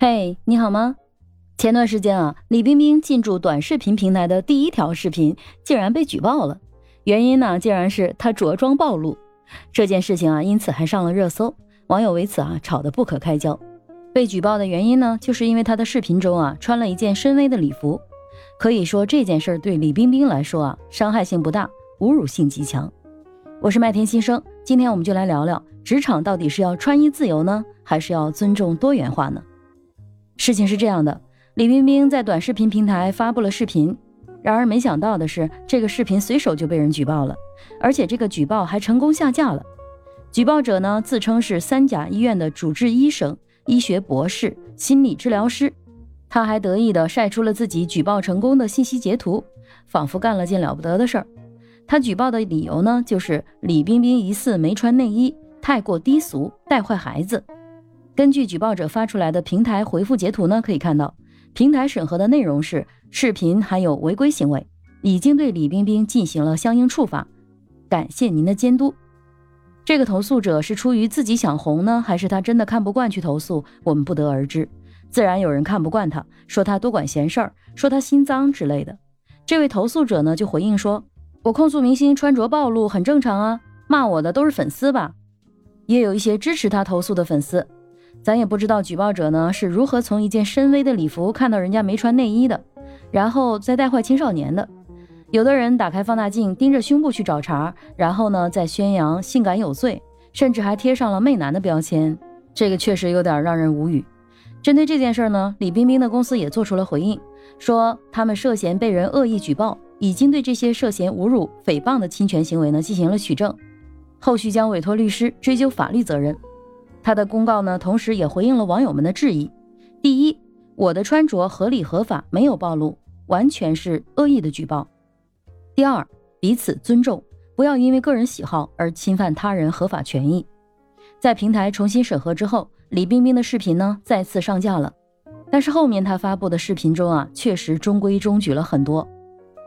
嘿，你好吗？前段时间啊，李冰冰进驻短视频平台的第一条视频竟然被举报了，原因呢，竟然是她着装暴露。这件事情啊，因此还上了热搜，网友为此啊吵得不可开交。被举报的原因呢，就是因为她的视频中啊穿了一件深 V 的礼服。可以说这件事儿对李冰冰来说啊，伤害性不大，侮辱性极强。我是麦田新生，今天我们就来聊聊职场到底是要穿衣自由呢，还是要尊重多元化呢？事情是这样的，李冰冰在短视频平台发布了视频，然而没想到的是，这个视频随手就被人举报了，而且这个举报还成功下架了。举报者呢，自称是三甲医院的主治医生、医学博士、心理治疗师，他还得意地晒出了自己举报成功的信息截图，仿佛干了件了不得的事儿。他举报的理由呢，就是李冰冰疑似没穿内衣，太过低俗，带坏孩子。根据举报者发出来的平台回复截图呢，可以看到，平台审核的内容是视频含有违规行为，已经对李冰冰进行了相应处罚，感谢您的监督。这个投诉者是出于自己想红呢，还是他真的看不惯去投诉？我们不得而知。自然有人看不惯他，说他多管闲事儿，说他心脏之类的。这位投诉者呢就回应说：“我控诉明星穿着暴露很正常啊，骂我的都是粉丝吧？也有一些支持他投诉的粉丝。”咱也不知道举报者呢是如何从一件深 V 的礼服看到人家没穿内衣的，然后再带坏青少年的。有的人打开放大镜盯着胸部去找茬，然后呢再宣扬性感有罪，甚至还贴上了媚男的标签，这个确实有点让人无语。针对这件事呢，李冰冰的公司也做出了回应，说他们涉嫌被人恶意举报，已经对这些涉嫌侮辱、诽谤的侵权行为呢进行了取证，后续将委托律师追究法律责任。他的公告呢，同时也回应了网友们的质疑：第一，我的穿着合理合法，没有暴露，完全是恶意的举报；第二，彼此尊重，不要因为个人喜好而侵犯他人合法权益。在平台重新审核之后，李冰冰的视频呢再次上架了，但是后面她发布的视频中啊，确实中规中矩了很多。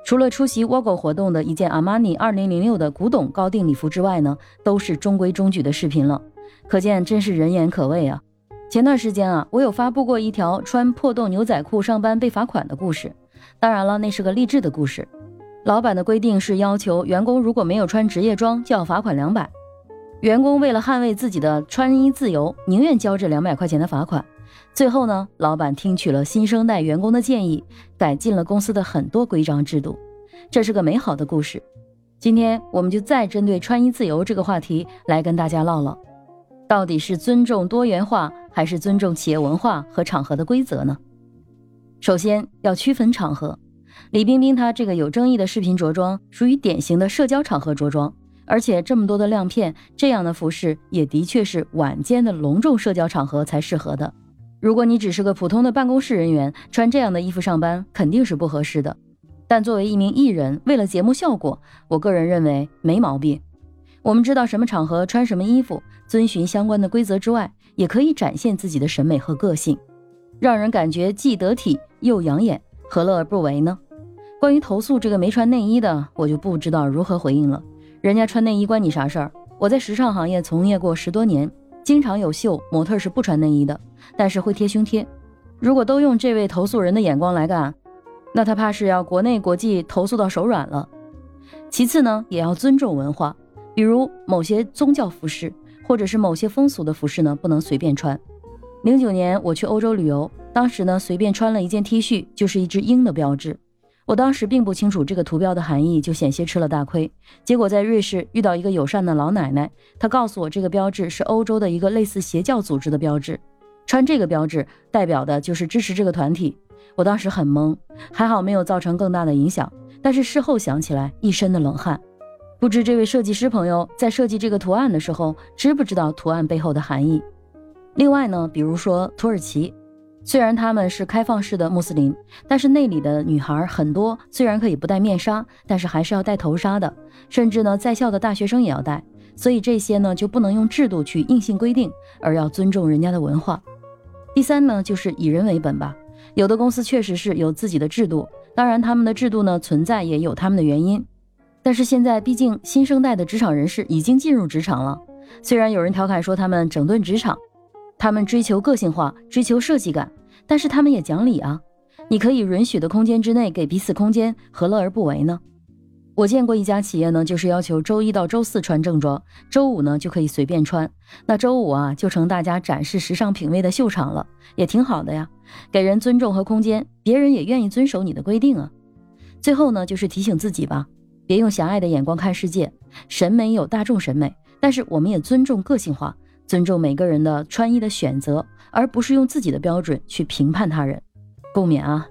除了出席 WOGO 活动的一件阿玛尼二零零六的古董高定礼服之外呢，都是中规中矩的视频了。可见真是人言可畏啊！前段时间啊，我有发布过一条穿破洞牛仔裤上班被罚款的故事。当然了，那是个励志的故事。老板的规定是要求员工如果没有穿职业装，就要罚款两百。员工为了捍卫自己的穿衣自由，宁愿交这两百块钱的罚款。最后呢，老板听取了新生代员工的建议，改进了公司的很多规章制度。这是个美好的故事。今天我们就再针对穿衣自由这个话题来跟大家唠唠。到底是尊重多元化，还是尊重企业文化和场合的规则呢？首先要区分场合。李冰冰她这个有争议的视频着装，属于典型的社交场合着装，而且这么多的亮片，这样的服饰也的确是晚间的隆重社交场合才适合的。如果你只是个普通的办公室人员，穿这样的衣服上班肯定是不合适的。但作为一名艺人，为了节目效果，我个人认为没毛病。我们知道什么场合穿什么衣服，遵循相关的规则之外，也可以展现自己的审美和个性，让人感觉既得体又养眼，何乐而不为呢？关于投诉这个没穿内衣的，我就不知道如何回应了。人家穿内衣关你啥事儿？我在时尚行业从业过十多年，经常有秀，模特是不穿内衣的，但是会贴胸贴。如果都用这位投诉人的眼光来干，那他怕是要国内国际投诉到手软了。其次呢，也要尊重文化。比如某些宗教服饰，或者是某些风俗的服饰呢，不能随便穿。零九年我去欧洲旅游，当时呢随便穿了一件 T 恤，就是一只鹰的标志。我当时并不清楚这个图标的含义，就险些吃了大亏。结果在瑞士遇到一个友善的老奶奶，她告诉我这个标志是欧洲的一个类似邪教组织的标志，穿这个标志代表的就是支持这个团体。我当时很懵，还好没有造成更大的影响，但是事后想起来一身的冷汗。不知这位设计师朋友在设计这个图案的时候，知不知道图案背后的含义？另外呢，比如说土耳其，虽然他们是开放式的穆斯林，但是那里的女孩很多，虽然可以不戴面纱，但是还是要戴头纱的，甚至呢，在校的大学生也要戴。所以这些呢，就不能用制度去硬性规定，而要尊重人家的文化。第三呢，就是以人为本吧。有的公司确实是有自己的制度，当然他们的制度呢存在也有他们的原因。但是现在，毕竟新生代的职场人士已经进入职场了。虽然有人调侃说他们整顿职场，他们追求个性化，追求设计感，但是他们也讲理啊。你可以允许的空间之内给彼此空间，何乐而不为呢？我见过一家企业呢，就是要求周一到周四穿正装，周五呢就可以随便穿。那周五啊，就成大家展示时尚品味的秀场了，也挺好的呀，给人尊重和空间，别人也愿意遵守你的规定啊。最后呢，就是提醒自己吧，别用狭隘的眼光看世界。审美有大众审美，但是我们也尊重个性化，尊重每个人的穿衣的选择，而不是用自己的标准去评判他人。共勉啊！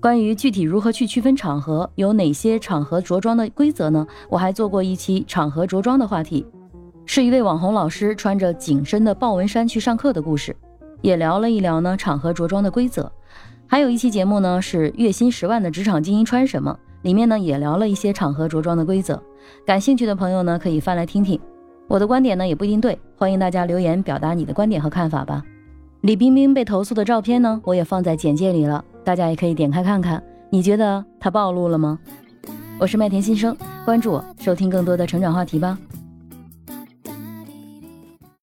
关于具体如何去区分场合，有哪些场合着装的规则呢？我还做过一期场合着装的话题，是一位网红老师穿着紧身的豹纹衫去上课的故事，也聊了一聊呢场合着装的规则。还有一期节目呢是月薪十万的职场精英穿什么，里面呢也聊了一些场合着装的规则。感兴趣的朋友呢可以翻来听听。我的观点呢也不一定对，欢迎大家留言表达你的观点和看法吧。李冰冰被投诉的照片呢，我也放在简介里了，大家也可以点开看看。你觉得她暴露了吗？我是麦田新生，关注我，收听更多的成长话题吧。